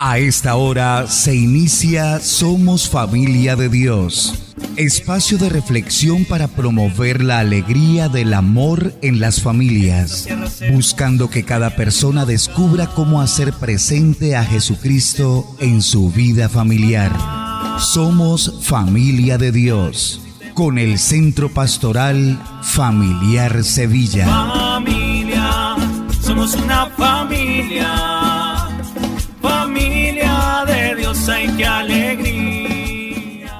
A esta hora se inicia Somos Familia de Dios, espacio de reflexión para promover la alegría del amor en las familias, buscando que cada persona descubra cómo hacer presente a Jesucristo en su vida familiar. Somos Familia de Dios, con el Centro Pastoral Familiar Sevilla. Familia, somos una familia qué alegría.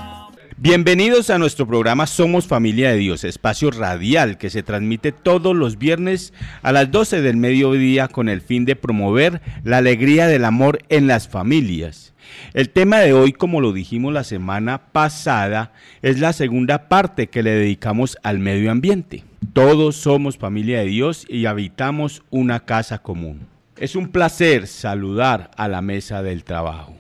Bienvenidos a nuestro programa Somos Familia de Dios, espacio radial que se transmite todos los viernes a las 12 del mediodía con el fin de promover la alegría del amor en las familias. El tema de hoy, como lo dijimos la semana pasada, es la segunda parte que le dedicamos al medio ambiente. Todos somos familia de Dios y habitamos una casa común. Es un placer saludar a la mesa del trabajo.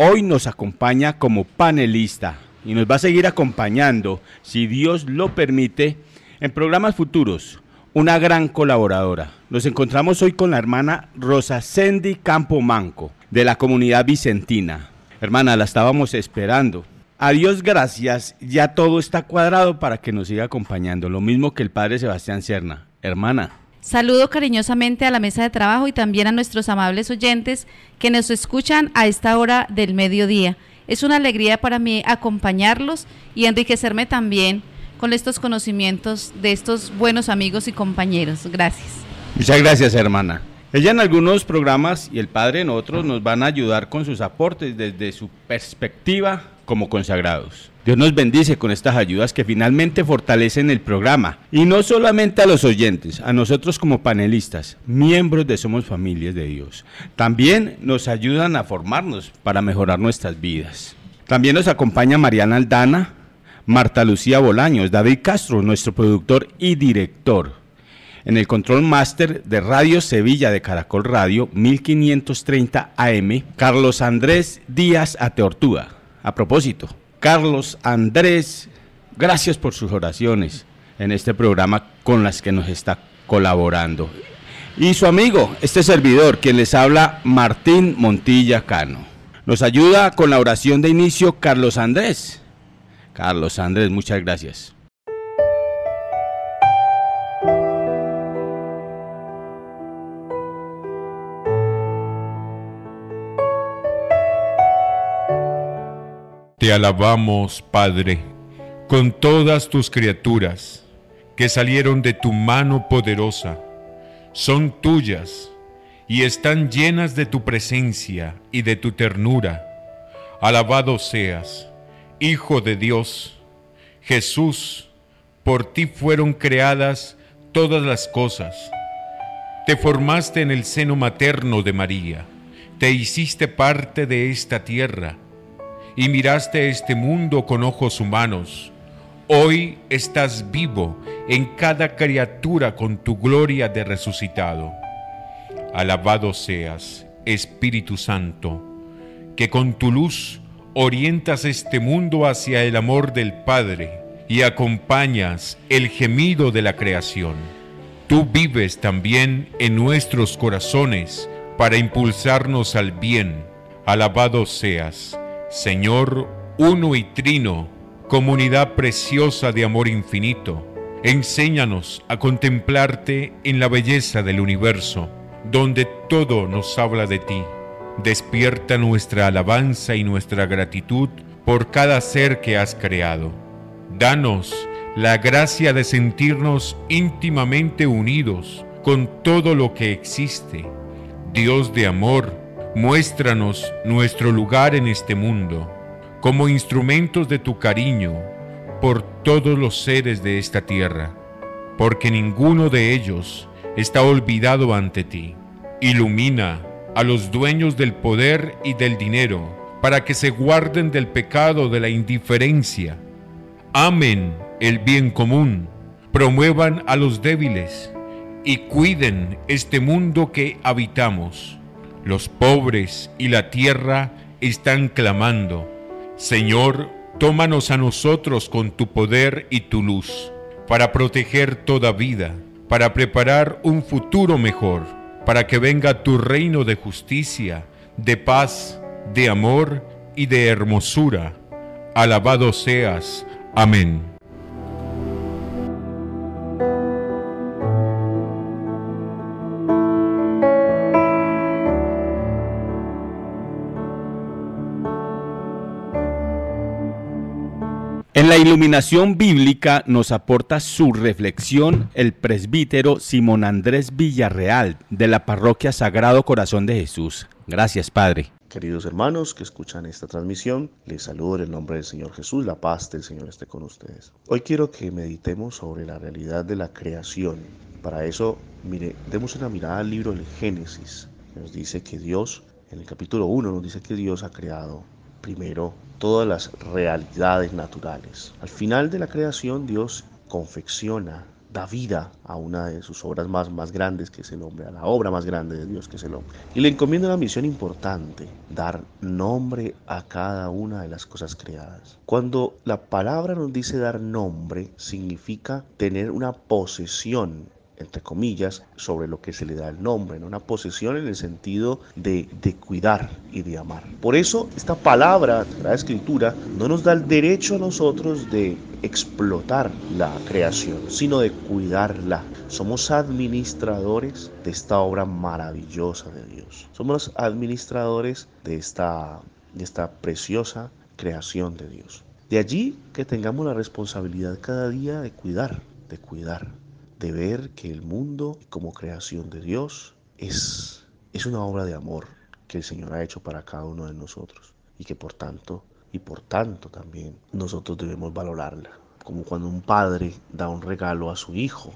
Hoy nos acompaña como panelista y nos va a seguir acompañando, si Dios lo permite, en programas futuros. Una gran colaboradora. Nos encontramos hoy con la hermana Rosa Sandy Campo Manco, de la comunidad vicentina. Hermana, la estábamos esperando. A Dios gracias, ya todo está cuadrado para que nos siga acompañando, lo mismo que el padre Sebastián Cerna. Hermana, Saludo cariñosamente a la mesa de trabajo y también a nuestros amables oyentes que nos escuchan a esta hora del mediodía. Es una alegría para mí acompañarlos y enriquecerme también con estos conocimientos de estos buenos amigos y compañeros. Gracias. Muchas gracias, hermana. Ella en algunos programas y el padre en otros nos van a ayudar con sus aportes desde su perspectiva como consagrados. Dios nos bendice con estas ayudas que finalmente fortalecen el programa. Y no solamente a los oyentes, a nosotros como panelistas, miembros de Somos Familias de Dios. También nos ayudan a formarnos para mejorar nuestras vidas. También nos acompaña Mariana Aldana, Marta Lucía Bolaños, David Castro, nuestro productor y director. En el control máster de Radio Sevilla de Caracol Radio 1530 AM, Carlos Andrés Díaz Ateortúa. A propósito, Carlos Andrés, gracias por sus oraciones en este programa con las que nos está colaborando. Y su amigo, este servidor, quien les habla, Martín Montilla Cano. Nos ayuda con la oración de inicio Carlos Andrés. Carlos Andrés, muchas gracias. Te alabamos, Padre, con todas tus criaturas que salieron de tu mano poderosa. Son tuyas y están llenas de tu presencia y de tu ternura. Alabado seas, Hijo de Dios, Jesús, por ti fueron creadas todas las cosas. Te formaste en el seno materno de María, te hiciste parte de esta tierra y miraste este mundo con ojos humanos. Hoy estás vivo en cada criatura con tu gloria de resucitado. Alabado seas, Espíritu Santo, que con tu luz orientas este mundo hacia el amor del Padre y acompañas el gemido de la creación. Tú vives también en nuestros corazones para impulsarnos al bien. Alabado seas, Señor uno y trino, comunidad preciosa de amor infinito, enséñanos a contemplarte en la belleza del universo, donde todo nos habla de ti. Despierta nuestra alabanza y nuestra gratitud por cada ser que has creado. Danos la gracia de sentirnos íntimamente unidos con todo lo que existe. Dios de amor, Muéstranos nuestro lugar en este mundo como instrumentos de tu cariño por todos los seres de esta tierra, porque ninguno de ellos está olvidado ante ti. Ilumina a los dueños del poder y del dinero para que se guarden del pecado de la indiferencia. Amen el bien común, promuevan a los débiles y cuiden este mundo que habitamos los pobres y la tierra están clamando, Señor, tómanos a nosotros con tu poder y tu luz, para proteger toda vida, para preparar un futuro mejor, para que venga tu reino de justicia, de paz, de amor y de hermosura. Alabado seas. Amén. Iluminación bíblica nos aporta su reflexión el presbítero Simón Andrés Villarreal de la parroquia Sagrado Corazón de Jesús. Gracias, Padre. Queridos hermanos que escuchan esta transmisión, les saludo en el nombre del Señor Jesús, la paz del Señor esté con ustedes. Hoy quiero que meditemos sobre la realidad de la creación. Para eso, mire, demos una mirada al libro del Génesis. Nos dice que Dios, en el capítulo 1, nos dice que Dios ha creado primero todas las realidades naturales. Al final de la creación Dios confecciona, da vida a una de sus obras más, más grandes que es el hombre, a la obra más grande de Dios que es el hombre. Y le encomienda una misión importante, dar nombre a cada una de las cosas creadas. Cuando la palabra nos dice dar nombre, significa tener una posesión entre comillas, sobre lo que se le da el nombre, una posesión en el sentido de, de cuidar y de amar. Por eso esta palabra, la escritura, no nos da el derecho a nosotros de explotar la creación, sino de cuidarla. Somos administradores de esta obra maravillosa de Dios. Somos administradores de esta, de esta preciosa creación de Dios. De allí que tengamos la responsabilidad cada día de cuidar, de cuidar, de ver que el mundo como creación de Dios es, es una obra de amor que el Señor ha hecho para cada uno de nosotros y que por tanto y por tanto también nosotros debemos valorarla. Como cuando un padre da un regalo a su hijo,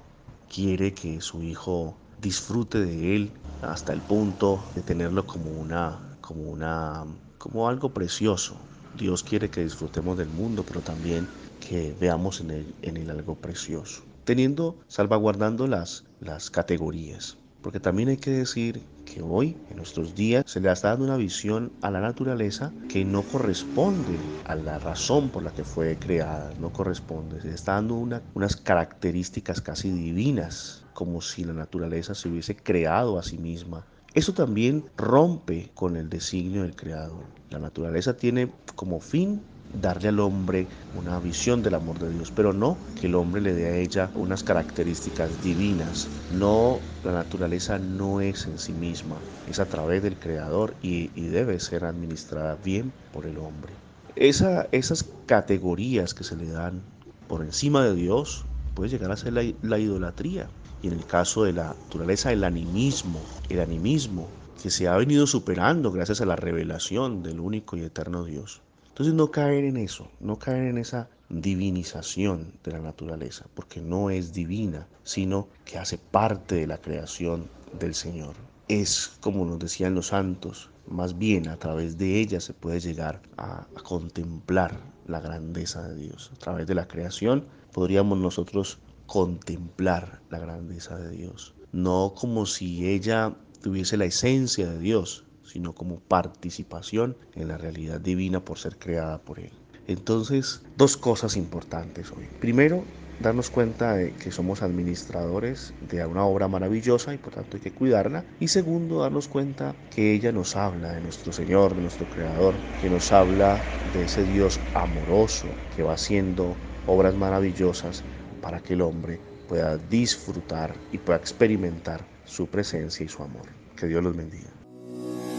quiere que su hijo disfrute de él hasta el punto de tenerlo como una como una como algo precioso. Dios quiere que disfrutemos del mundo, pero también que veamos en él, en él algo precioso teniendo, salvaguardando las, las categorías. Porque también hay que decir que hoy, en nuestros días, se le está dando una visión a la naturaleza que no corresponde a la razón por la que fue creada, no corresponde. Se le está dando unas características casi divinas, como si la naturaleza se hubiese creado a sí misma. Eso también rompe con el designio del Creador. La naturaleza tiene como fin darle al hombre una visión del amor de Dios, pero no que el hombre le dé a ella unas características divinas. No, la naturaleza no es en sí misma, es a través del Creador y, debe ser administrada bien por el hombre. Esa, esas categorías que se le dan por encima de Dios puede llegar a ser la, la idolatría. Y en el caso de la naturaleza, el animismo, el animismo que se ha venido superando gracias a la revelación del único y eterno Dios. Entonces no caer en eso, no caer en esa divinización de la naturaleza, porque no es divina, sino que hace parte de la creación del Señor. Es como nos decían los santos, más bien a través de ella se puede llegar a, a contemplar la grandeza de Dios. A través de la creación podríamos nosotros contemplar la grandeza de Dios, no como si ella tuviese la esencia de Dios, sino como participación en la realidad divina por ser creada por Él. Entonces, dos cosas importantes hoy. Primero, darnos cuenta de que somos administradores de una obra maravillosa y por tanto hay que cuidarla. Y segundo, darnos cuenta que ella nos habla de nuestro Señor, de nuestro Creador, que nos habla de ese Dios amoroso que va haciendo obras maravillosas para que el hombre pueda disfrutar y pueda experimentar su presencia y su amor. Que Dios los bendiga.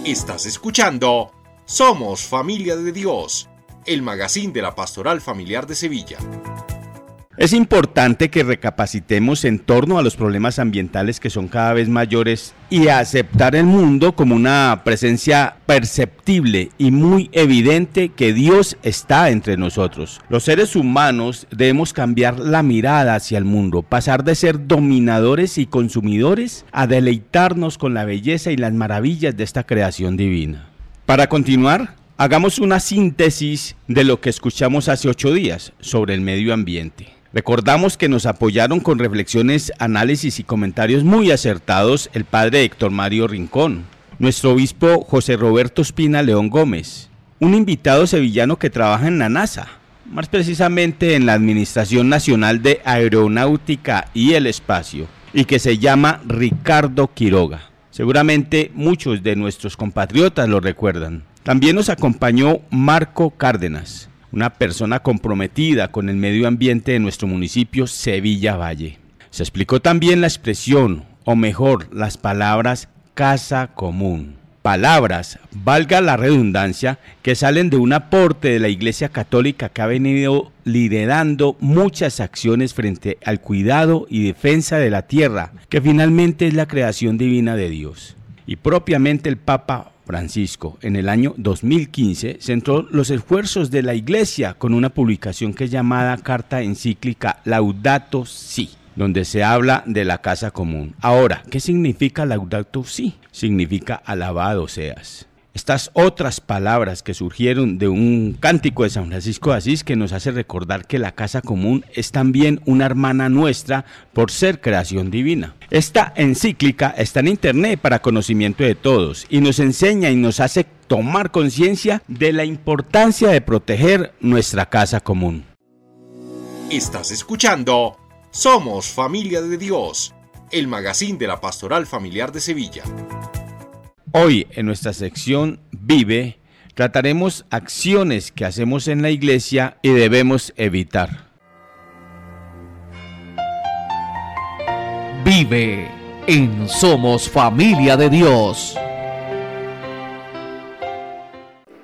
Estás escuchando Somos Familia de Dios, el magazine de la Pastoral Familiar de Sevilla. Es importante que recapacitemos en torno a los problemas ambientales que son cada vez mayores y aceptar el mundo como una presencia perceptible y muy evidente que Dios está entre nosotros. Los seres humanos debemos cambiar la mirada hacia el mundo, pasar de ser dominadores y consumidores a deleitarnos con la belleza y las maravillas de esta creación divina. Para continuar, hagamos una síntesis de lo que escuchamos hace ocho días sobre el medio ambiente. Recordamos que nos apoyaron con reflexiones, análisis y comentarios muy acertados el padre Héctor Mario Rincón, nuestro obispo José Roberto Espina León Gómez, un invitado sevillano que trabaja en la NASA, más precisamente en la Administración Nacional de Aeronáutica y el Espacio, y que se llama Ricardo Quiroga. Seguramente muchos de nuestros compatriotas lo recuerdan. También nos acompañó Marco Cárdenas, una persona comprometida con el medio ambiente de nuestro municipio Sevilla Valle. Se explicó también la expresión, o mejor, las palabras casa común palabras, valga la redundancia, que salen de un aporte de la Iglesia Católica que ha venido liderando muchas acciones frente al cuidado y defensa de la tierra, que finalmente es la creación divina de Dios. Y propiamente el Papa Francisco en el año 2015 centró los esfuerzos de la Iglesia con una publicación que es llamada Carta Encíclica Laudato Si donde se habla de la casa común. Ahora, ¿qué significa laudato si? Significa alabado seas. Estas otras palabras que surgieron de un cántico de San Francisco de Asís que nos hace recordar que la casa común es también una hermana nuestra por ser creación divina. Esta encíclica está en internet para conocimiento de todos y nos enseña y nos hace tomar conciencia de la importancia de proteger nuestra casa común. Estás escuchando somos Familia de Dios, el magazine de la Pastoral Familiar de Sevilla. Hoy en nuestra sección Vive trataremos acciones que hacemos en la iglesia y debemos evitar. Vive en Somos Familia de Dios.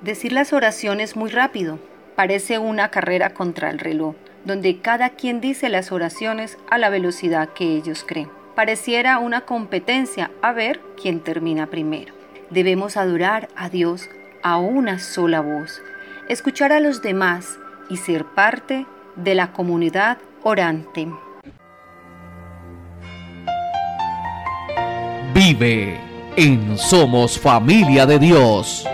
Decir las oraciones muy rápido parece una carrera contra el reloj donde cada quien dice las oraciones a la velocidad que ellos creen. Pareciera una competencia a ver quién termina primero. Debemos adorar a Dios a una sola voz, escuchar a los demás y ser parte de la comunidad orante. Vive en Somos Familia de Dios.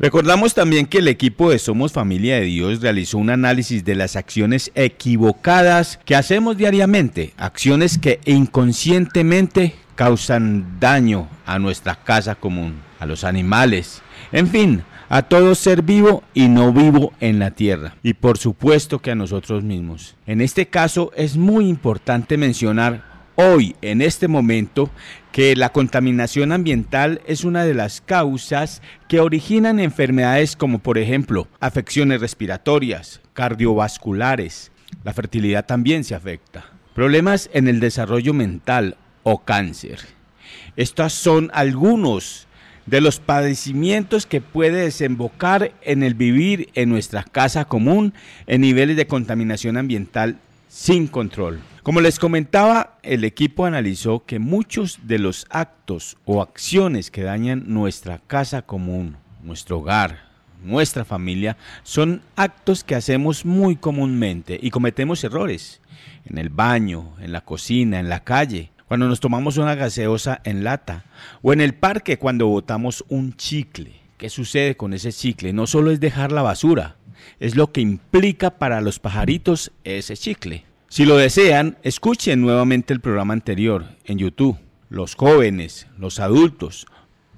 Recordamos también que el equipo de Somos Familia de Dios realizó un análisis de las acciones equivocadas que hacemos diariamente, acciones que inconscientemente causan daño a nuestra casa común, a los animales, en fin, a todo ser vivo y no vivo en la tierra, y por supuesto que a nosotros mismos. En este caso es muy importante mencionar hoy, en este momento, que la contaminación ambiental es una de las causas que originan enfermedades como por ejemplo afecciones respiratorias, cardiovasculares, la fertilidad también se afecta, problemas en el desarrollo mental o cáncer. Estos son algunos de los padecimientos que puede desembocar en el vivir en nuestra casa común en niveles de contaminación ambiental sin control. Como les comentaba, el equipo analizó que muchos de los actos o acciones que dañan nuestra casa común, nuestro hogar, nuestra familia, son actos que hacemos muy comúnmente y cometemos errores. En el baño, en la cocina, en la calle, cuando nos tomamos una gaseosa en lata, o en el parque cuando botamos un chicle. ¿Qué sucede con ese chicle? No solo es dejar la basura, es lo que implica para los pajaritos ese chicle. Si lo desean, escuchen nuevamente el programa anterior en YouTube. Los jóvenes, los adultos,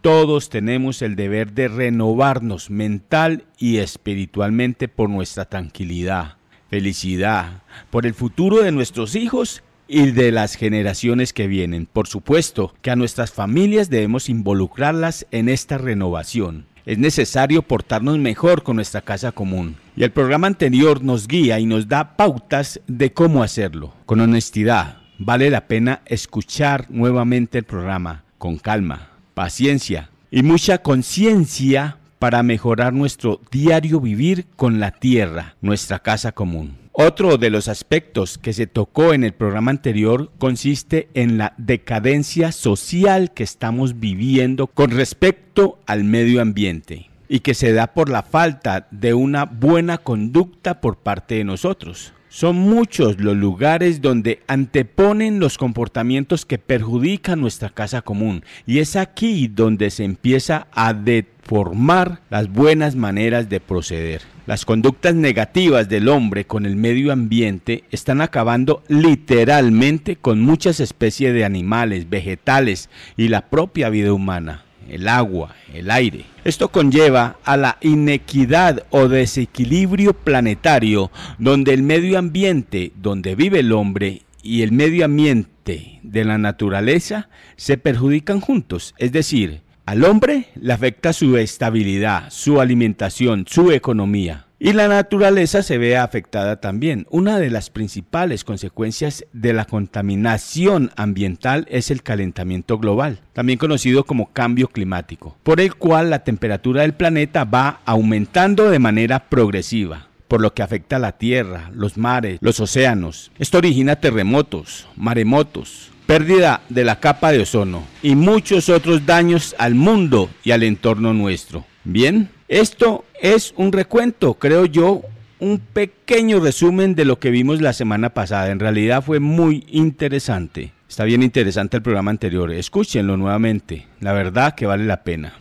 todos tenemos el deber de renovarnos mental y espiritualmente por nuestra tranquilidad, felicidad, por el futuro de nuestros hijos y de las generaciones que vienen. Por supuesto que a nuestras familias debemos involucrarlas en esta renovación es necesario portarnos mejor con nuestra casa común. Y el programa anterior nos guía y nos da pautas de cómo hacerlo. Con honestidad, vale la pena escuchar nuevamente el programa, con calma, paciencia y mucha conciencia para mejorar nuestro diario vivir con la tierra, nuestra casa común. Otro de los aspectos que se tocó en el programa anterior consiste en la decadencia social que estamos viviendo con respecto al medio ambiente y que se da por la falta de una buena conducta por parte de nosotros. Son muchos los lugares donde anteponen los comportamientos que perjudican nuestra casa común y es aquí donde se empieza a deformar las buenas maneras de proceder. Las conductas negativas del hombre con el medio ambiente están acabando literalmente con muchas especies de animales, vegetales y la propia vida humana, el agua, el aire. Esto conlleva a la inequidad o desequilibrio planetario donde el medio ambiente donde vive el hombre y el medio ambiente de la naturaleza se perjudican juntos. Es decir, al hombre le afecta su estabilidad, su alimentación, su economía. Y la naturaleza se ve afectada también. Una de las principales consecuencias de la contaminación ambiental es el calentamiento global, también conocido como cambio climático, por el cual la temperatura del planeta va aumentando de manera progresiva por lo que afecta a la tierra, los mares, los océanos. Esto origina terremotos, maremotos, pérdida de la capa de ozono y muchos otros daños al mundo y al entorno nuestro. Bien, esto es un recuento, creo yo, un pequeño resumen de lo que vimos la semana pasada. En realidad fue muy interesante. Está bien interesante el programa anterior. Escúchenlo nuevamente. La verdad que vale la pena.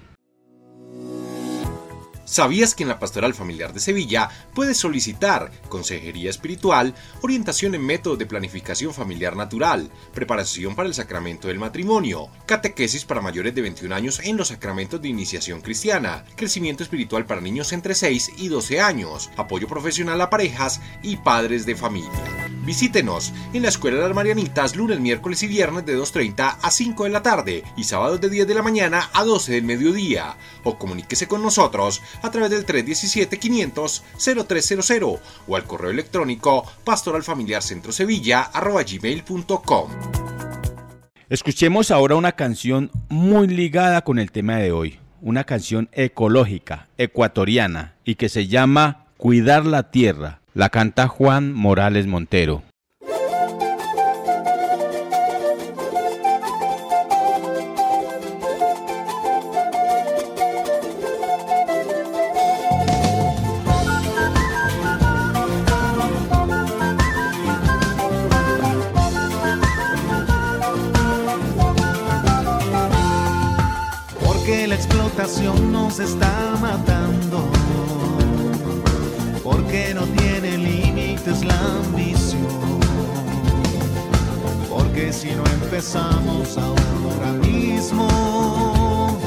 ¿Sabías que en la Pastoral Familiar de Sevilla puedes solicitar consejería espiritual, orientación en método de planificación familiar natural, preparación para el sacramento del matrimonio, catequesis para mayores de 21 años en los sacramentos de iniciación cristiana, crecimiento espiritual para niños entre 6 y 12 años, apoyo profesional a parejas y padres de familia? Visítenos en la Escuela de las Marianitas lunes, miércoles y viernes de 2.30 a 5 de la tarde y sábados de 10 de la mañana a 12 del mediodía o comuníquese con nosotros a través del 317-500-0300 o al correo electrónico pastoralfamiliarcentrosevilla.com. Escuchemos ahora una canción muy ligada con el tema de hoy, una canción ecológica, ecuatoriana y que se llama Cuidar la Tierra. La canta Juan Morales Montero. Matando, porque no tiene límites la ambición, porque si no empezamos ahora mismo,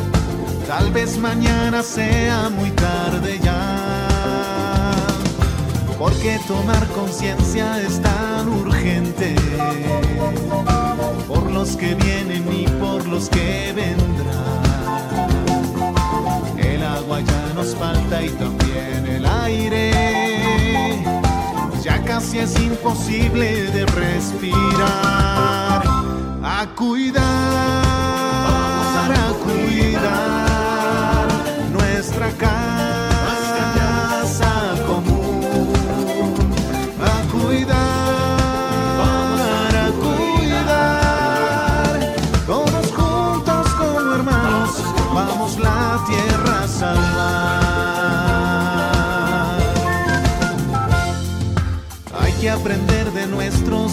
tal vez mañana sea muy tarde ya, porque tomar conciencia es tan urgente. Por los que vienen y por los que vendrán ya nos falta y también el aire. Ya casi es imposible de respirar. A cuidar, a cuidar nuestra casa.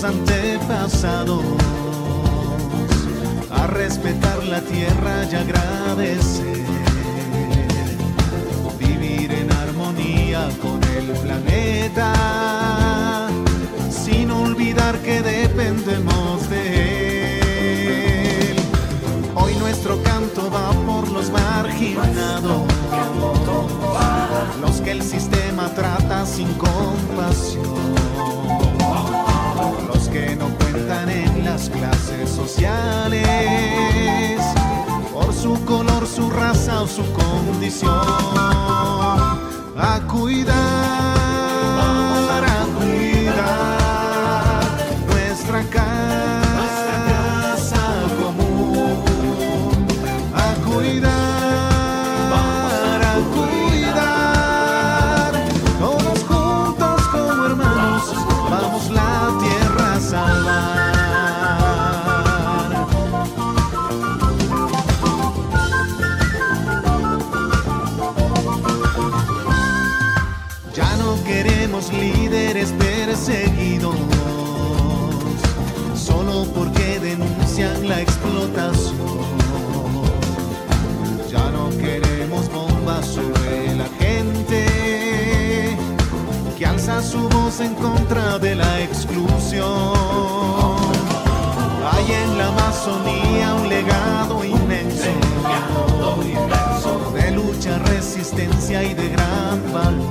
Antepasados, a respetar la tierra y agradecer, vivir en armonía con el planeta, sin olvidar que dependemos de él. Hoy nuestro canto va por los marginados, los que el sistema trata sin compasión que no cuentan en las clases sociales por su color, su raza o su condición. A cuidar. alza su voz en contra de la exclusión. Hay en la Amazonía un legado inmenso, de lucha, resistencia y de gran valor.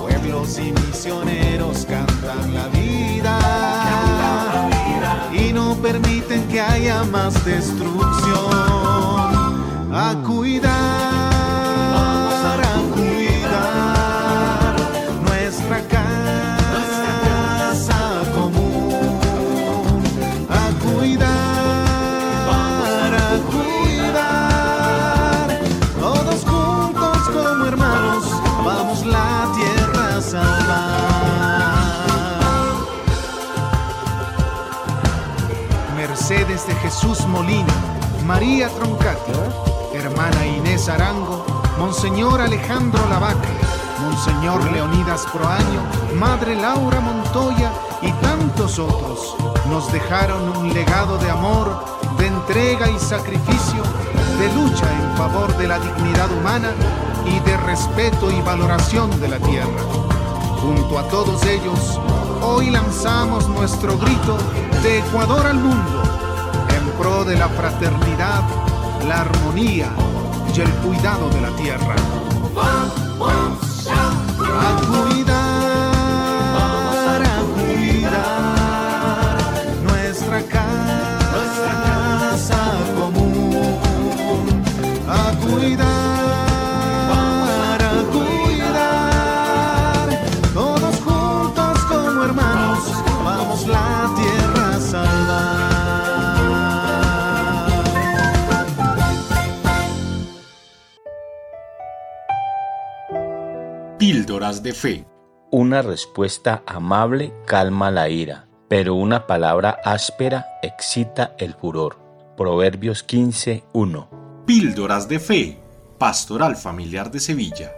Pueblos y misioneros cantan la vida y no permiten que haya más destrucción. A cuidar de Jesús Molina, María Troncati, hermana Inés Arango, Monseñor Alejandro Lavaca, Monseñor Leonidas Proaño, Madre Laura Montoya y tantos otros nos dejaron un legado de amor, de entrega y sacrificio, de lucha en favor de la dignidad humana y de respeto y valoración de la tierra. Junto a todos ellos, hoy lanzamos nuestro grito de Ecuador al mundo pro de la fraternidad, la armonía y el cuidado de la tierra. De fe. Una respuesta amable calma la ira, pero una palabra áspera excita el furor. Proverbios 15:1. Píldoras de fe. Pastoral Familiar de Sevilla.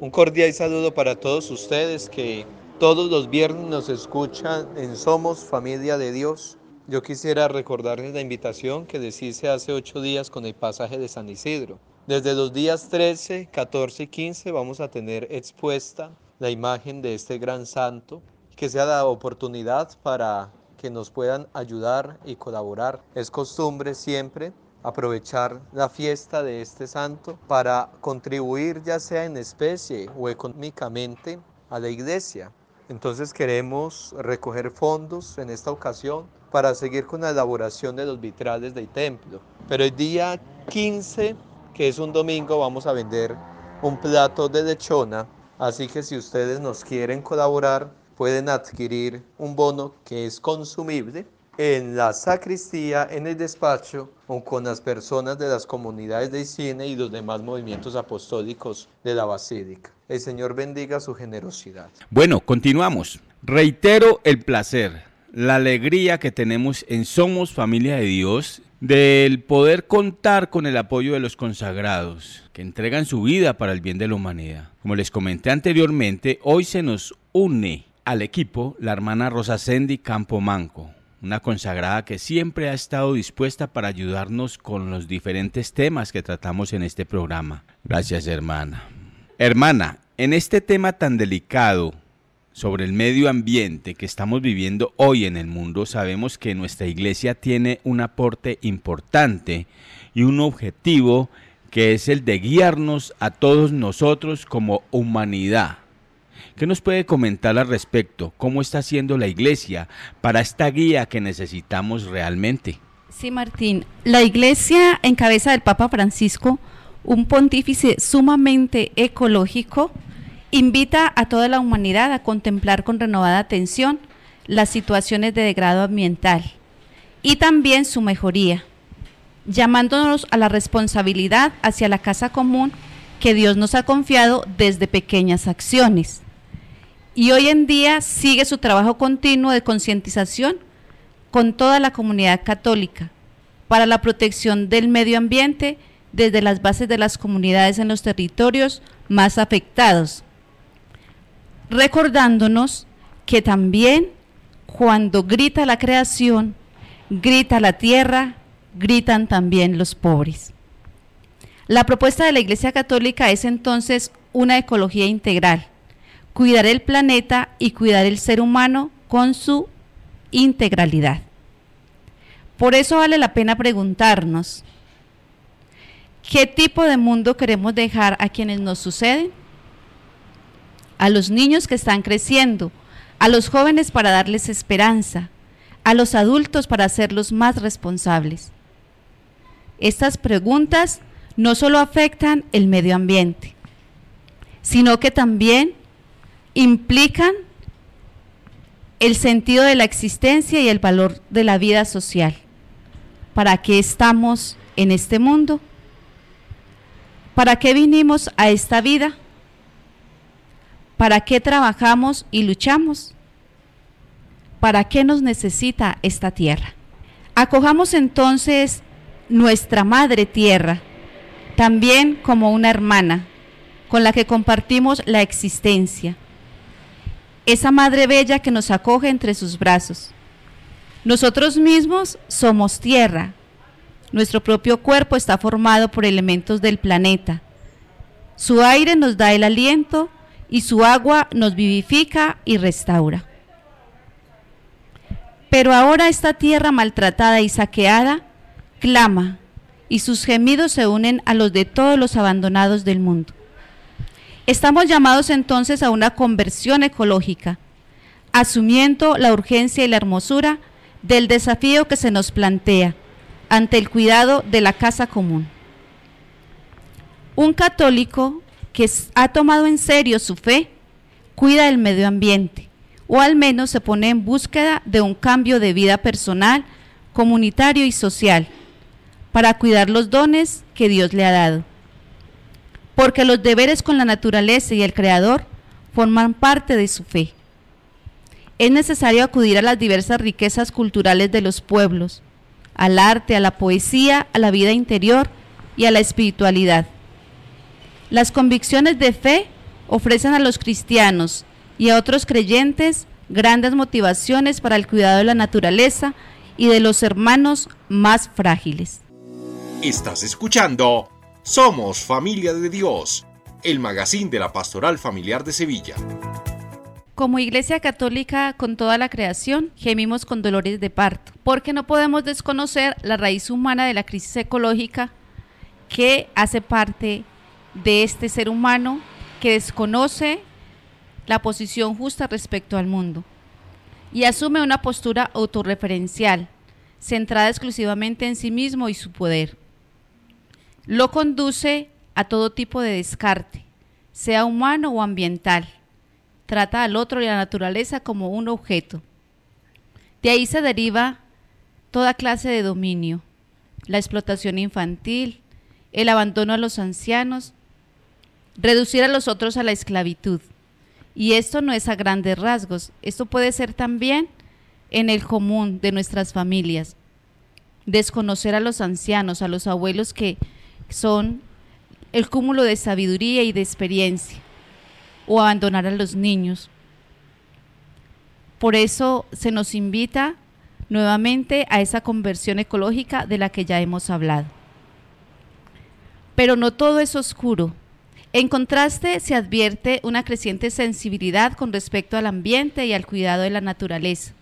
Un cordial saludo para todos ustedes que todos los viernes nos escuchan en Somos Familia de Dios. Yo quisiera recordarles la invitación que les hice hace ocho días con el pasaje de San Isidro. Desde los días 13, 14 y 15 vamos a tener expuesta la imagen de este gran santo, que sea la oportunidad para que nos puedan ayudar y colaborar. Es costumbre siempre aprovechar la fiesta de este santo para contribuir ya sea en especie o económicamente a la iglesia. Entonces queremos recoger fondos en esta ocasión para seguir con la elaboración de los vitrales del templo. Pero el día 15 que es un domingo, vamos a vender un plato de lechona. Así que si ustedes nos quieren colaborar, pueden adquirir un bono que es consumible en la sacristía, en el despacho o con las personas de las comunidades de cine y los demás movimientos apostólicos de la basílica. El Señor bendiga su generosidad. Bueno, continuamos. Reitero el placer, la alegría que tenemos en Somos Familia de Dios del poder contar con el apoyo de los consagrados, que entregan su vida para el bien de la humanidad. Como les comenté anteriormente, hoy se nos une al equipo la hermana Rosa Sendi Campomanco, una consagrada que siempre ha estado dispuesta para ayudarnos con los diferentes temas que tratamos en este programa. Gracias, hermana. Hermana, en este tema tan delicado, sobre el medio ambiente que estamos viviendo hoy en el mundo, sabemos que nuestra iglesia tiene un aporte importante y un objetivo que es el de guiarnos a todos nosotros como humanidad. ¿Qué nos puede comentar al respecto? ¿Cómo está haciendo la iglesia para esta guía que necesitamos realmente? Sí, Martín. La iglesia en cabeza del Papa Francisco, un pontífice sumamente ecológico, invita a toda la humanidad a contemplar con renovada atención las situaciones de degrado ambiental y también su mejoría, llamándonos a la responsabilidad hacia la casa común que Dios nos ha confiado desde pequeñas acciones. Y hoy en día sigue su trabajo continuo de concientización con toda la comunidad católica para la protección del medio ambiente desde las bases de las comunidades en los territorios más afectados, recordándonos que también cuando grita la creación, grita la tierra, gritan también los pobres. La propuesta de la Iglesia Católica es entonces una ecología integral, cuidar el planeta y cuidar el ser humano con su integralidad. Por eso vale la pena preguntarnos, ¿qué tipo de mundo queremos dejar a quienes nos suceden? A los niños que están creciendo, a los jóvenes para darles esperanza, a los adultos para hacerlos más responsables. Estas preguntas no solo afectan el medio ambiente, sino que también implican el sentido de la existencia y el valor de la vida social. ¿Para qué estamos en este mundo? ¿Para qué vinimos a esta vida? ¿Para qué trabajamos y luchamos? ¿Para qué nos necesita esta tierra? Acojamos entonces nuestra madre tierra, también como una hermana, con la que compartimos la existencia. Esa madre bella que nos acoge entre sus brazos. Nosotros mismos somos tierra. Nuestro propio cuerpo está formado por elementos del planeta. Su aire nos da el aliento y su agua nos vivifica y restaura. Pero ahora esta tierra maltratada y saqueada clama y sus gemidos se unen a los de todos los abandonados del mundo. Estamos llamados entonces a una conversión ecológica, asumiendo la urgencia y la hermosura del desafío que se nos plantea ante el cuidado de la casa común. Un católico que ha tomado en serio su fe cuida del medio ambiente o al menos se pone en búsqueda de un cambio de vida personal, comunitario y social para cuidar los dones que Dios le ha dado. Porque los deberes con la naturaleza y el Creador forman parte de su fe. Es necesario acudir a las diversas riquezas culturales de los pueblos, al arte, a la poesía, a la vida interior y a la espiritualidad. Las convicciones de fe ofrecen a los cristianos y a otros creyentes grandes motivaciones para el cuidado de la naturaleza y de los hermanos más frágiles. Estás escuchando Somos Familia de Dios, el magazine de la Pastoral Familiar de Sevilla. Como Iglesia Católica con toda la creación, gemimos con dolores de parto, porque no podemos desconocer la raíz humana de la crisis ecológica que hace parte de este ser humano que desconoce la posición justa respecto al mundo y asume una postura autorreferencial, centrada exclusivamente en sí mismo y su poder. Lo conduce a todo tipo de descarte, sea humano o ambiental. Trata al otro y a la naturaleza como un objeto. De ahí se deriva toda clase de dominio, la explotación infantil, el abandono a los ancianos, reducir a los otros a la esclavitud. Y esto no es a grandes rasgos, esto puede ser también en el común de nuestras familias. Desconocer a los ancianos, a los abuelos que son el cúmulo de sabiduría y de experiencia, o abandonar a los niños. Por eso se nos invita nuevamente a esa conversión ecológica de la que ya hemos hablado. Pero no todo es oscuro. En contraste, se advierte una creciente sensibilidad con respecto al ambiente y al cuidado de la naturaleza.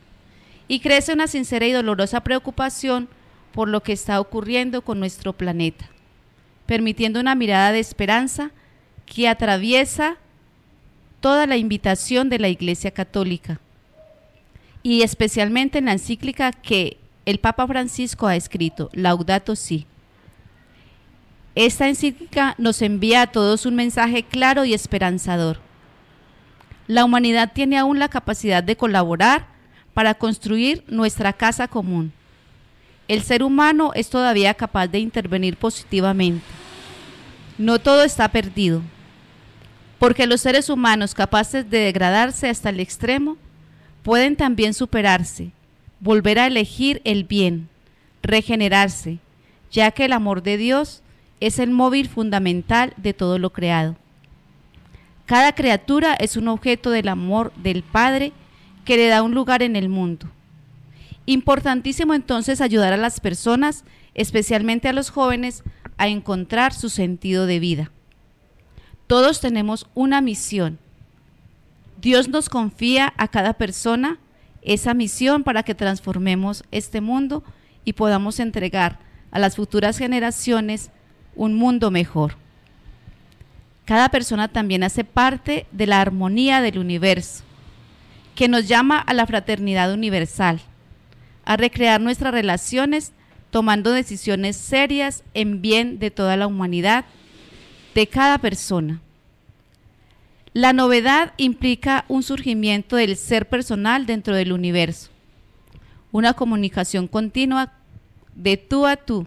Y crece una sincera y dolorosa preocupación por lo que está ocurriendo con nuestro planeta, permitiendo una mirada de esperanza que atraviesa toda la invitación de la Iglesia Católica y especialmente en la encíclica que el Papa Francisco ha escrito, Laudato Si. Esta encíclica nos envía a todos un mensaje claro y esperanzador. La humanidad tiene aún la capacidad de colaborar para construir nuestra casa común. El ser humano es todavía capaz de intervenir positivamente. No todo está perdido, porque los seres humanos capaces de degradarse hasta el extremo pueden también superarse, volver a elegir el bien, regenerarse, ya que el amor de Dios es el móvil fundamental de todo lo creado. Cada criatura es un objeto del amor del Padre que le da un lugar en el mundo. Importantísimo entonces ayudar a las personas, especialmente a los jóvenes, a encontrar su sentido de vida. Todos tenemos una misión. Dios nos confía a cada persona esa misión para que transformemos este mundo y podamos entregar a las futuras generaciones un mundo mejor. Cada persona también hace parte de la armonía del universo, que nos llama a la fraternidad universal, a recrear nuestras relaciones tomando decisiones serias en bien de toda la humanidad, de cada persona. La novedad implica un surgimiento del ser personal dentro del universo, una comunicación continua de tú a tú,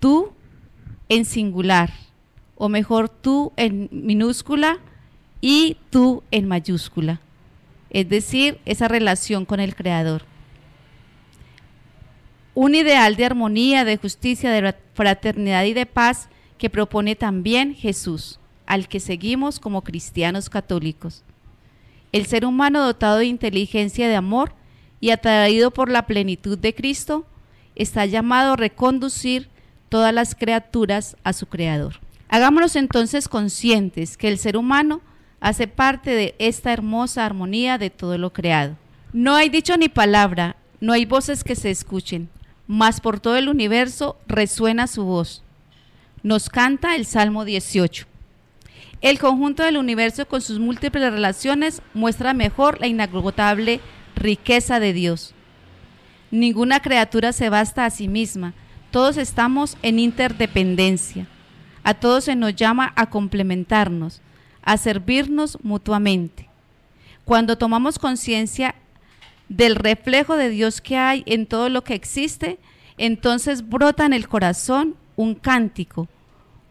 tú en singular, o mejor tú en minúscula y tú en mayúscula, es decir, esa relación con el Creador. Un ideal de armonía, de justicia, de fraternidad y de paz que propone también Jesús, al que seguimos como cristianos católicos. El ser humano dotado de inteligencia de amor y atraído por la plenitud de Cristo, está llamado a reconducir todas las criaturas a su Creador. Hagámonos entonces conscientes que el ser humano hace parte de esta hermosa armonía de todo lo creado. No hay dicho ni palabra, no hay voces que se escuchen, mas por todo el universo resuena su voz. Nos canta el Salmo 18. El conjunto del universo con sus múltiples relaciones muestra mejor la inagotable riqueza de Dios. Ninguna criatura se basta a sí misma, todos estamos en interdependencia. A todos se nos llama a complementarnos, a servirnos mutuamente. Cuando tomamos conciencia del reflejo de Dios que hay en todo lo que existe, entonces brota en el corazón un cántico,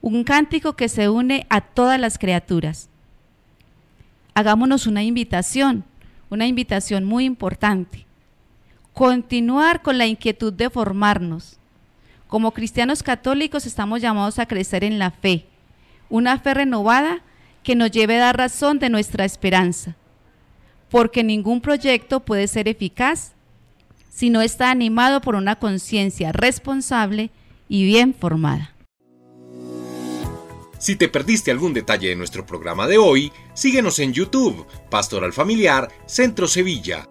un cántico que se une a todas las criaturas. Hagámonos una invitación una invitación muy importante. Continuar con la inquietud de formarnos. Como cristianos católicos estamos llamados a crecer en la fe, una fe renovada que nos lleve a dar razón de nuestra esperanza, porque ningún proyecto puede ser eficaz si no está animado por una conciencia responsable y bien formada. Si te perdiste algún detalle de nuestro programa de hoy, síguenos en YouTube, Pastoral Familiar, Centro Sevilla.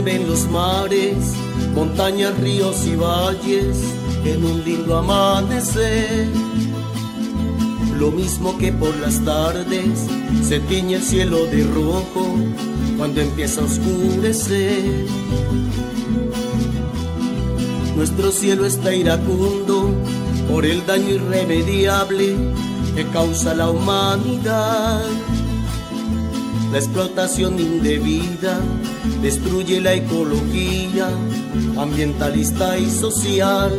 Ven los mares, montañas, ríos y valles en un lindo amanecer. Lo mismo que por las tardes se tiñe el cielo de rojo cuando empieza a oscurecer. Nuestro cielo está iracundo por el daño irremediable que causa la humanidad. La explotación indebida destruye la ecología ambientalista y social.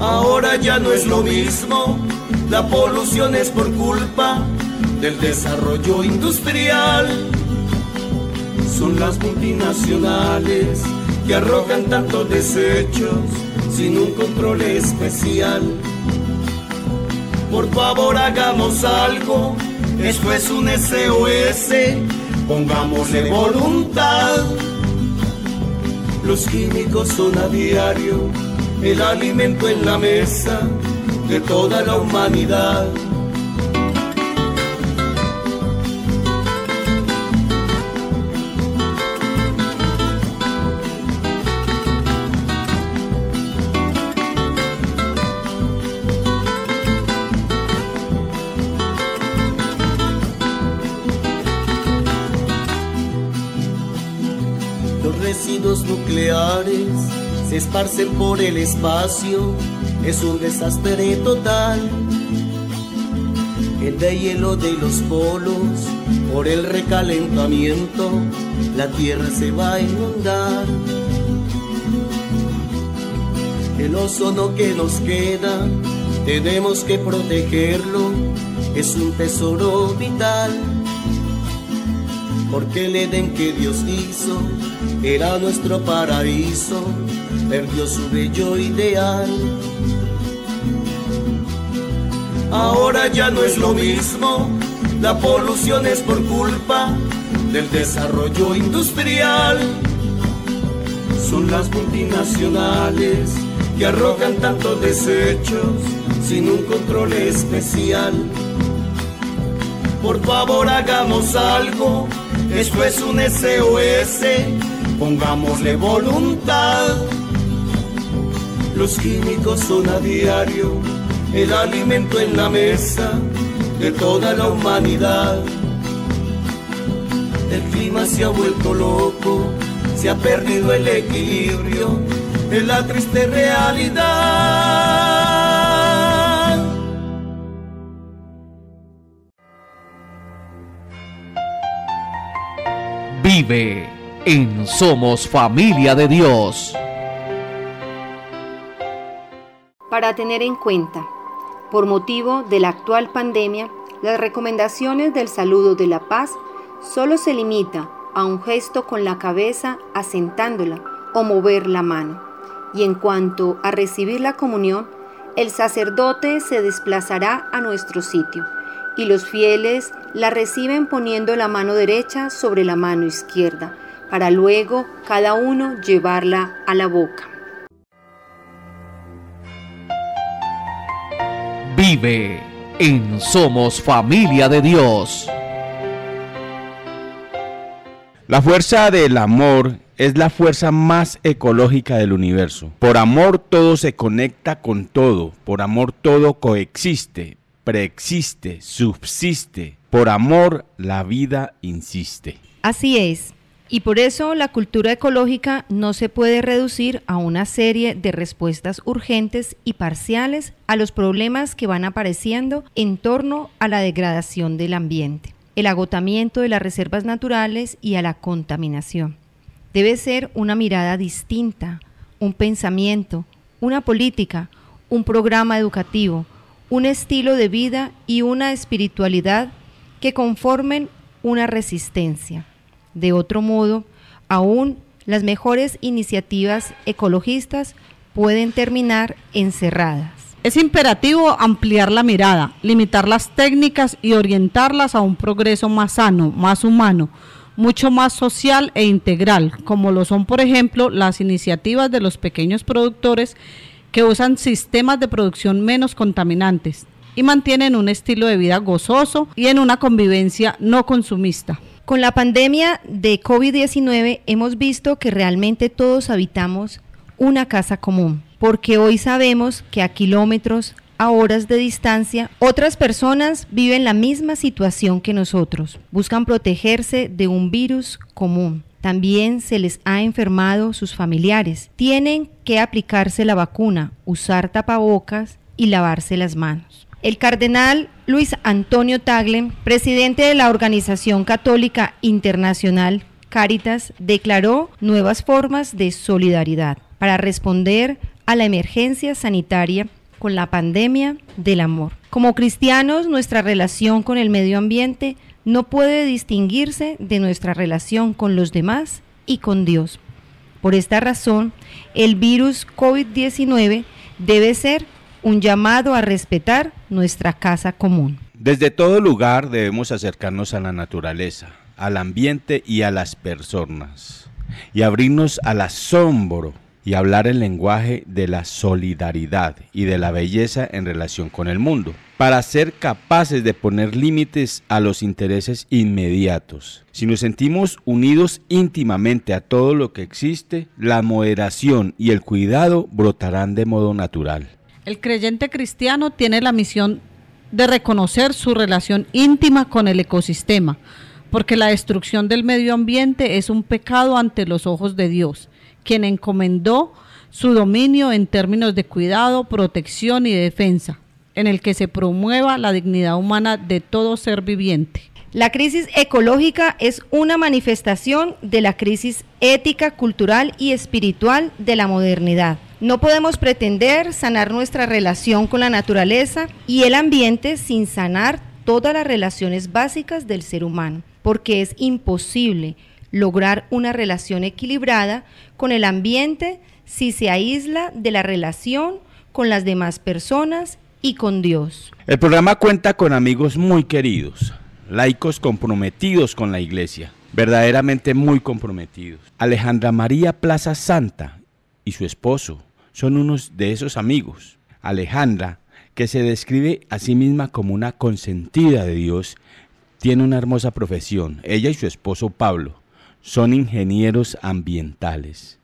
Ahora ya no es lo mismo, la polución es por culpa del desarrollo industrial. Son las multinacionales que arrojan tantos desechos sin un control especial. Por favor hagamos algo esto es un SOS, pongámosle voluntad. Los químicos son a diario el alimento en la mesa de toda la humanidad. Se esparcen por el espacio, es un desastre total. El de hielo de los polos, por el recalentamiento, la tierra se va a inundar. El ozono que nos queda, tenemos que protegerlo, es un tesoro vital. Porque el Edén que Dios hizo era nuestro paraíso, perdió su bello ideal. Ahora ya no es lo mismo, la polución es por culpa del desarrollo industrial. Son las multinacionales que arrojan tantos desechos sin un control especial. Por favor hagamos algo, esto es un SOS, pongámosle voluntad. Los químicos son a diario el alimento en la mesa de toda la humanidad. El clima se ha vuelto loco, se ha perdido el equilibrio, en la triste realidad. Vive en Somos Familia de Dios. Para tener en cuenta, por motivo de la actual pandemia, las recomendaciones del saludo de la paz solo se limita a un gesto con la cabeza asentándola o mover la mano. Y en cuanto a recibir la comunión, el sacerdote se desplazará a nuestro sitio y los fieles la reciben poniendo la mano derecha sobre la mano izquierda, para luego cada uno llevarla a la boca. Vive en Somos Familia de Dios. La fuerza del amor es la fuerza más ecológica del universo. Por amor todo se conecta con todo. Por amor todo coexiste, preexiste, subsiste. Por amor la vida insiste. Así es. Y por eso la cultura ecológica no se puede reducir a una serie de respuestas urgentes y parciales a los problemas que van apareciendo en torno a la degradación del ambiente, el agotamiento de las reservas naturales y a la contaminación. Debe ser una mirada distinta, un pensamiento, una política, un programa educativo, un estilo de vida y una espiritualidad que conformen una resistencia. De otro modo, aún las mejores iniciativas ecologistas pueden terminar encerradas. Es imperativo ampliar la mirada, limitar las técnicas y orientarlas a un progreso más sano, más humano, mucho más social e integral, como lo son, por ejemplo, las iniciativas de los pequeños productores que usan sistemas de producción menos contaminantes y mantienen un estilo de vida gozoso y en una convivencia no consumista. Con la pandemia de COVID-19 hemos visto que realmente todos habitamos una casa común, porque hoy sabemos que a kilómetros, a horas de distancia, otras personas viven la misma situación que nosotros, buscan protegerse de un virus común. También se les ha enfermado sus familiares. Tienen que aplicarse la vacuna, usar tapabocas y lavarse las manos. El cardenal Luis Antonio Tagle, presidente de la Organización Católica Internacional Caritas, declaró nuevas formas de solidaridad para responder a la emergencia sanitaria con la pandemia del amor. Como cristianos, nuestra relación con el medio ambiente no puede distinguirse de nuestra relación con los demás y con Dios. Por esta razón, el virus COVID-19 debe ser un llamado a respetar nuestra casa común. Desde todo lugar debemos acercarnos a la naturaleza, al ambiente y a las personas, y abrirnos al asombro y hablar el lenguaje de la solidaridad y de la belleza en relación con el mundo, para ser capaces de poner límites a los intereses inmediatos. Si nos sentimos unidos íntimamente a todo lo que existe, la moderación y el cuidado brotarán de modo natural. El creyente cristiano tiene la misión de reconocer su relación íntima con el ecosistema, porque la destrucción del medio ambiente es un pecado ante los ojos de Dios, quien encomendó su dominio en términos de cuidado, protección y defensa, en el que se promueva la dignidad humana de todo ser viviente. La crisis ecológica es una manifestación de la crisis ética, cultural y espiritual de la modernidad. No podemos pretender sanar nuestra relación con la naturaleza y el ambiente sin sanar todas las relaciones básicas del ser humano, porque es imposible lograr una relación equilibrada con el ambiente si se aísla de la relación con las demás personas y con Dios. El programa cuenta con amigos muy queridos, laicos comprometidos con la iglesia, verdaderamente muy comprometidos. Alejandra María Plaza Santa y su esposo, son unos de esos amigos. Alejandra, que se describe a sí misma como una consentida de Dios, tiene una hermosa profesión. Ella y su esposo Pablo son ingenieros ambientales.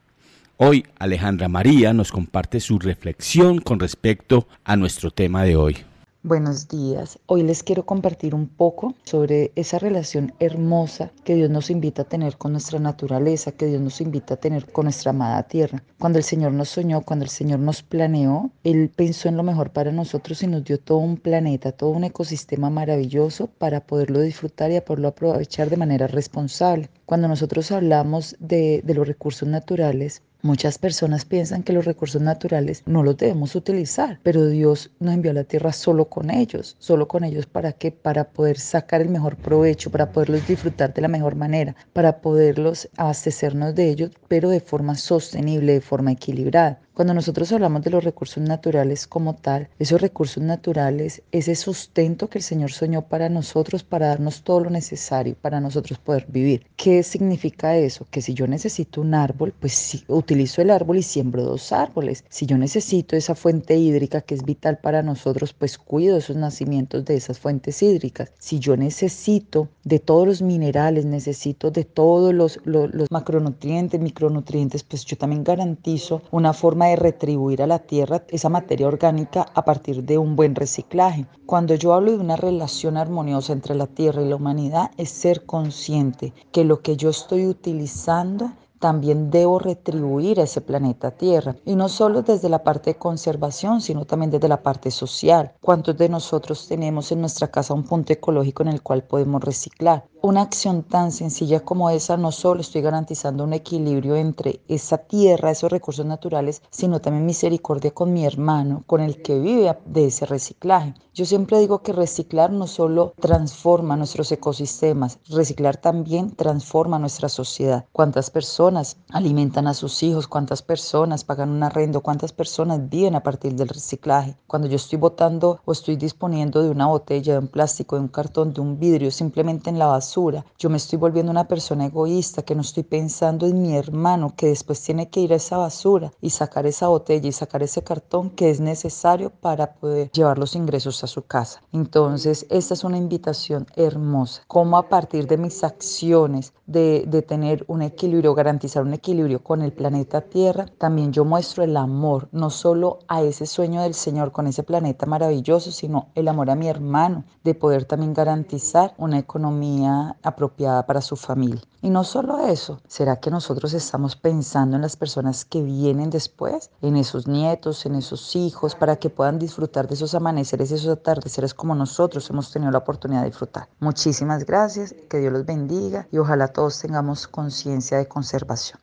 Hoy Alejandra María nos comparte su reflexión con respecto a nuestro tema de hoy. Buenos días. Hoy les quiero compartir un poco sobre esa relación hermosa que Dios nos invita a tener con nuestra naturaleza, que Dios nos invita a tener con nuestra amada tierra. Cuando el Señor nos soñó, cuando el Señor nos planeó, Él pensó en lo mejor para nosotros y nos dio todo un planeta, todo un ecosistema maravilloso para poderlo disfrutar y a poderlo aprovechar de manera responsable. Cuando nosotros hablamos de, de los recursos naturales, Muchas personas piensan que los recursos naturales no los debemos utilizar, pero Dios nos envió a la tierra solo con ellos, solo con ellos para qué? Para poder sacar el mejor provecho, para poderlos disfrutar de la mejor manera, para poderlos abastecernos de ellos, pero de forma sostenible, de forma equilibrada. Cuando nosotros hablamos de los recursos naturales como tal, esos recursos naturales, ese sustento que el Señor soñó para nosotros, para darnos todo lo necesario para nosotros poder vivir. ¿Qué significa eso? Que si yo necesito un árbol, pues sí, utilizo el árbol y siembro dos árboles. Si yo necesito esa fuente hídrica que es vital para nosotros, pues cuido esos nacimientos de esas fuentes hídricas. Si yo necesito de todos los minerales, necesito de todos los, los, los macronutrientes, micronutrientes, pues yo también garantizo una forma de retribuir a la tierra esa materia orgánica a partir de un buen reciclaje. Cuando yo hablo de una relación armoniosa entre la tierra y la humanidad es ser consciente que lo que yo estoy utilizando también debo retribuir a ese planeta Tierra. Y no solo desde la parte de conservación, sino también desde la parte social. ¿Cuántos de nosotros tenemos en nuestra casa un punto ecológico en el cual podemos reciclar? Una acción tan sencilla como esa no solo estoy garantizando un equilibrio entre esa tierra, esos recursos naturales, sino también misericordia con mi hermano, con el que vive de ese reciclaje. Yo siempre digo que reciclar no solo transforma nuestros ecosistemas, reciclar también transforma nuestra sociedad. ¿Cuántas personas alimentan a sus hijos? ¿Cuántas personas pagan un arrendo? ¿Cuántas personas viven a partir del reciclaje? Cuando yo estoy botando o estoy disponiendo de una botella, de un plástico, de un cartón, de un vidrio, simplemente en la base yo me estoy volviendo una persona egoísta que no estoy pensando en mi hermano que después tiene que ir a esa basura y sacar esa botella y sacar ese cartón que es necesario para poder llevar los ingresos a su casa. Entonces, esta es una invitación hermosa. Cómo a partir de mis acciones de, de tener un equilibrio, garantizar un equilibrio con el planeta Tierra, también yo muestro el amor, no solo a ese sueño del Señor con ese planeta maravilloso, sino el amor a mi hermano, de poder también garantizar una economía apropiada para su familia. Y no solo eso, ¿será que nosotros estamos pensando en las personas que vienen después, en esos nietos, en esos hijos, para que puedan disfrutar de esos amaneceres y esos atardeceres como nosotros hemos tenido la oportunidad de disfrutar? Muchísimas gracias, que Dios los bendiga y ojalá todos tengamos conciencia de conservación.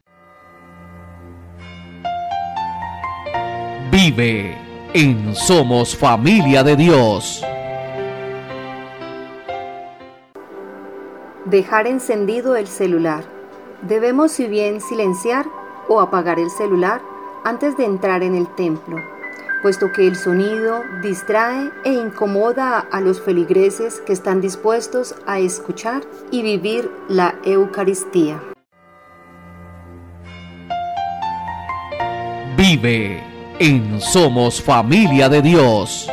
Vive en Somos Familia de Dios. Dejar encendido el celular. Debemos si bien silenciar o apagar el celular antes de entrar en el templo, puesto que el sonido distrae e incomoda a los feligreses que están dispuestos a escuchar y vivir la Eucaristía. Vive en Somos Familia de Dios.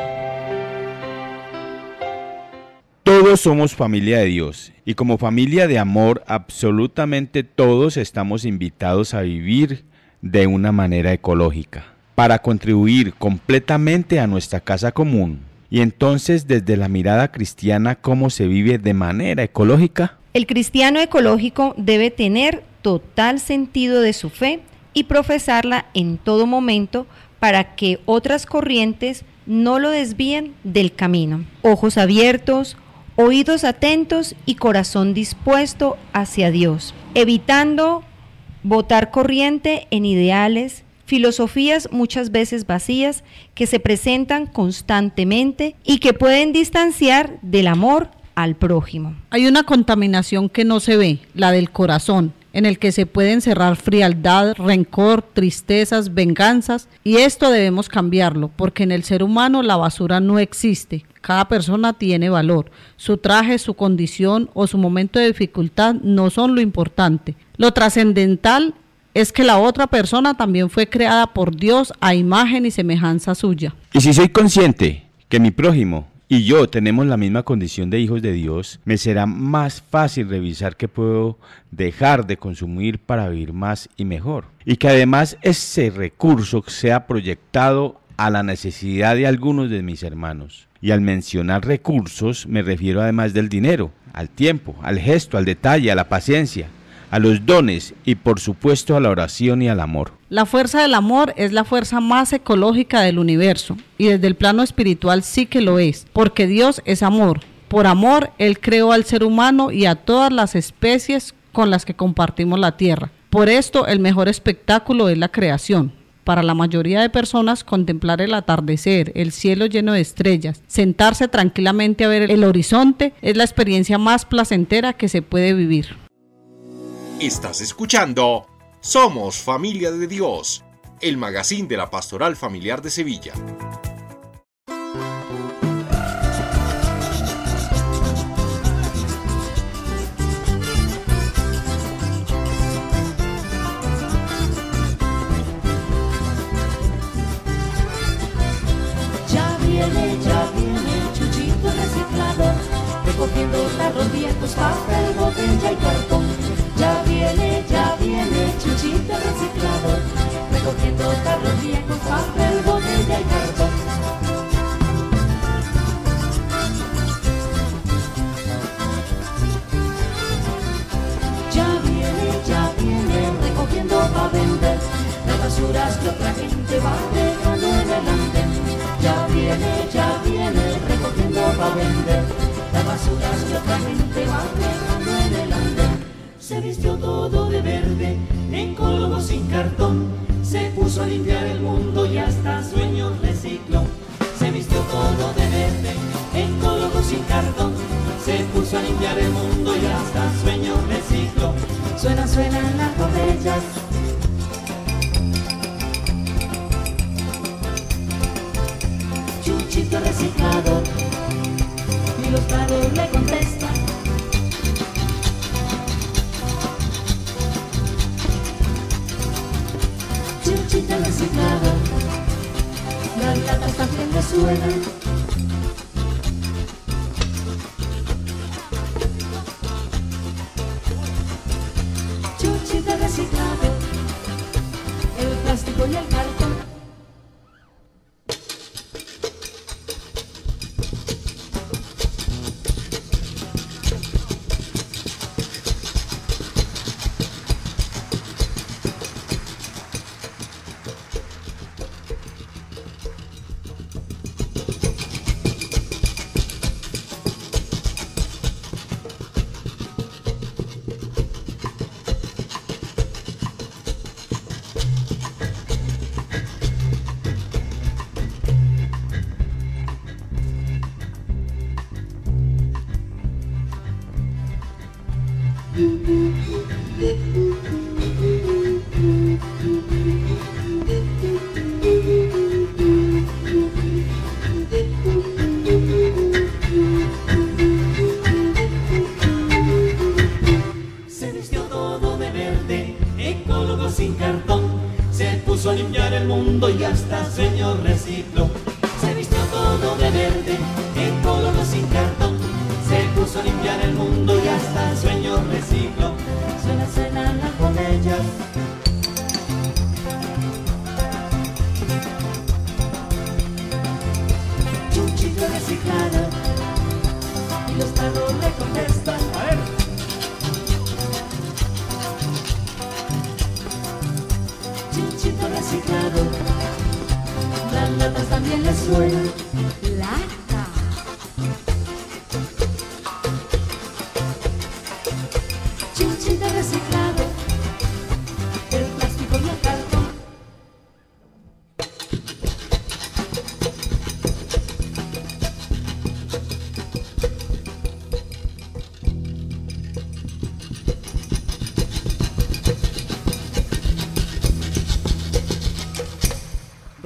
Todos somos familia de Dios y como familia de amor absolutamente todos estamos invitados a vivir de una manera ecológica para contribuir completamente a nuestra casa común. Y entonces desde la mirada cristiana, ¿cómo se vive de manera ecológica? El cristiano ecológico debe tener total sentido de su fe y profesarla en todo momento para que otras corrientes no lo desvíen del camino. Ojos abiertos, oídos atentos y corazón dispuesto hacia Dios, evitando votar corriente en ideales, filosofías muchas veces vacías que se presentan constantemente y que pueden distanciar del amor al prójimo. Hay una contaminación que no se ve, la del corazón, en el que se puede encerrar frialdad, rencor, tristezas, venganzas, y esto debemos cambiarlo, porque en el ser humano la basura no existe. Cada persona tiene valor. Su traje, su condición o su momento de dificultad no son lo importante. Lo trascendental es que la otra persona también fue creada por Dios a imagen y semejanza suya. Y si soy consciente que mi prójimo y yo tenemos la misma condición de hijos de Dios, me será más fácil revisar qué puedo dejar de consumir para vivir más y mejor. Y que además ese recurso sea proyectado a la necesidad de algunos de mis hermanos. Y al mencionar recursos me refiero además del dinero, al tiempo, al gesto, al detalle, a la paciencia, a los dones y por supuesto a la oración y al amor. La fuerza del amor es la fuerza más ecológica del universo y desde el plano espiritual sí que lo es, porque Dios es amor. Por amor, Él creó al ser humano y a todas las especies con las que compartimos la tierra. Por esto, el mejor espectáculo es la creación. Para la mayoría de personas, contemplar el atardecer, el cielo lleno de estrellas, sentarse tranquilamente a ver el horizonte es la experiencia más placentera que se puede vivir. Estás escuchando Somos Familia de Dios, el magazine de la Pastoral Familiar de Sevilla. Cartón.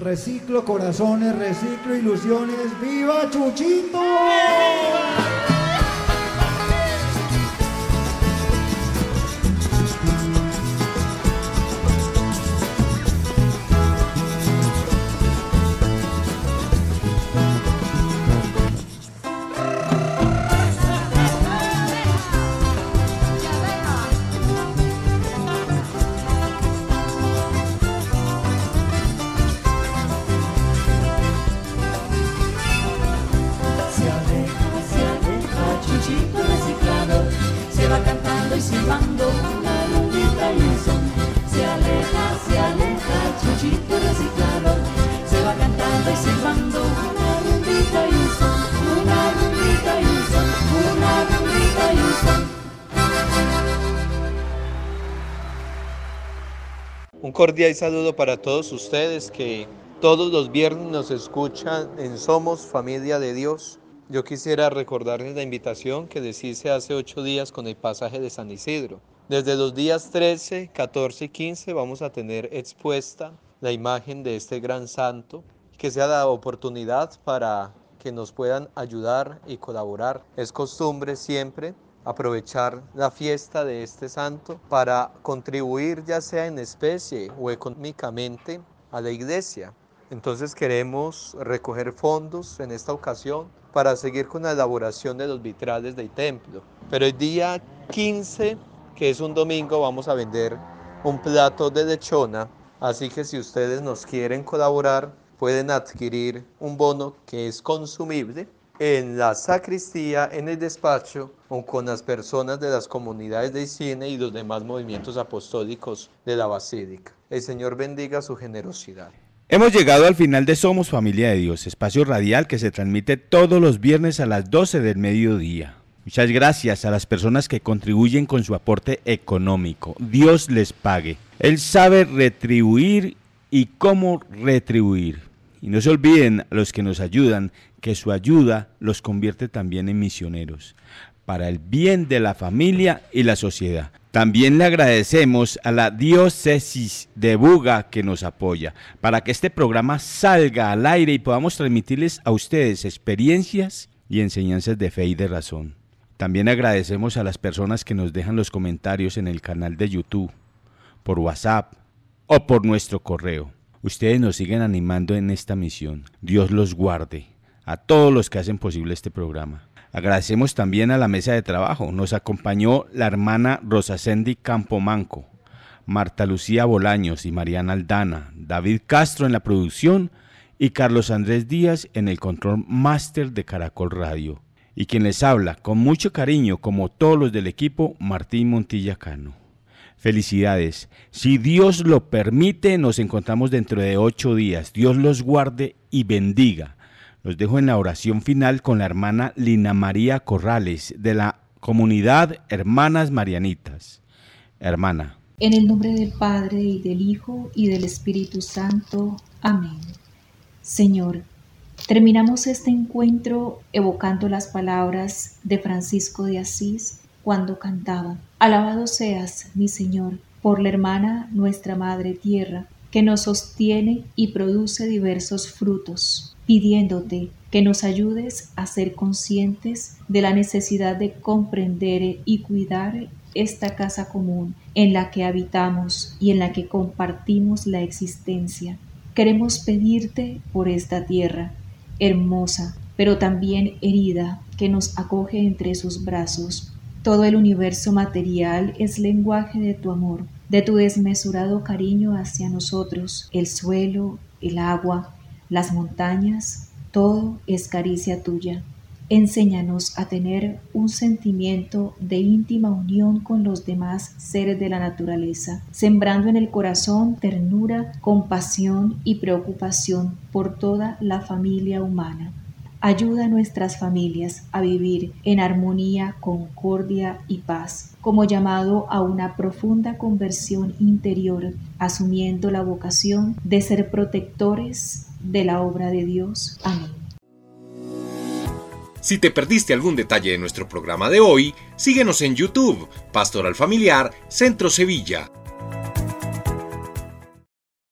Reciclo corazones, reciclo ilusiones. ¡Viva Chuchito! Cordial saludo para todos ustedes que todos los viernes nos escuchan en Somos Familia de Dios. Yo quisiera recordarles la invitación que les hice hace ocho días con el pasaje de San Isidro. Desde los días 13, 14 y 15 vamos a tener expuesta la imagen de este gran santo, que sea la oportunidad para que nos puedan ayudar y colaborar. Es costumbre siempre aprovechar la fiesta de este santo para contribuir ya sea en especie o económicamente a la iglesia. Entonces queremos recoger fondos en esta ocasión para seguir con la elaboración de los vitrales del templo. Pero el día 15, que es un domingo, vamos a vender un plato de lechona. Así que si ustedes nos quieren colaborar, pueden adquirir un bono que es consumible en la sacristía, en el despacho o con las personas de las comunidades de cine y los demás movimientos apostólicos de la Basílica. El Señor bendiga su generosidad. Hemos llegado al final de Somos Familia de Dios, espacio radial que se transmite todos los viernes a las 12 del mediodía. Muchas gracias a las personas que contribuyen con su aporte económico. Dios les pague. Él sabe retribuir y cómo retribuir. Y no se olviden a los que nos ayudan que su ayuda los convierte también en misioneros para el bien de la familia y la sociedad. También le agradecemos a la diócesis de Buga que nos apoya para que este programa salga al aire y podamos transmitirles a ustedes experiencias y enseñanzas de fe y de razón. También agradecemos a las personas que nos dejan los comentarios en el canal de YouTube, por WhatsApp o por nuestro correo. Ustedes nos siguen animando en esta misión. Dios los guarde a todos los que hacen posible este programa. Agradecemos también a la mesa de trabajo. Nos acompañó la hermana Rosacendi Campomanco, Marta Lucía Bolaños y Mariana Aldana, David Castro en la producción y Carlos Andrés Díaz en el control máster de Caracol Radio. Y quien les habla con mucho cariño, como todos los del equipo, Martín Montilla Cano. Felicidades. Si Dios lo permite, nos encontramos dentro de ocho días. Dios los guarde y bendiga. Los dejo en la oración final con la hermana Lina María Corrales de la comunidad Hermanas Marianitas. Hermana. En el nombre del Padre y del Hijo y del Espíritu Santo. Amén. Señor, terminamos este encuentro evocando las palabras de Francisco de Asís cuando cantaba, Alabado seas, mi Señor, por la hermana nuestra Madre Tierra, que nos sostiene y produce diversos frutos pidiéndote que nos ayudes a ser conscientes de la necesidad de comprender y cuidar esta casa común en la que habitamos y en la que compartimos la existencia. Queremos pedirte por esta tierra, hermosa, pero también herida, que nos acoge entre sus brazos. Todo el universo material es lenguaje de tu amor, de tu desmesurado cariño hacia nosotros, el suelo, el agua, las montañas, todo es caricia tuya. Enséñanos a tener un sentimiento de íntima unión con los demás seres de la naturaleza, sembrando en el corazón ternura, compasión y preocupación por toda la familia humana. Ayuda a nuestras familias a vivir en armonía, concordia y paz, como llamado a una profunda conversión interior, asumiendo la vocación de ser protectores de la obra de Dios. Amén. Si te perdiste algún detalle de nuestro programa de hoy, síguenos en YouTube, Pastoral Familiar, Centro Sevilla.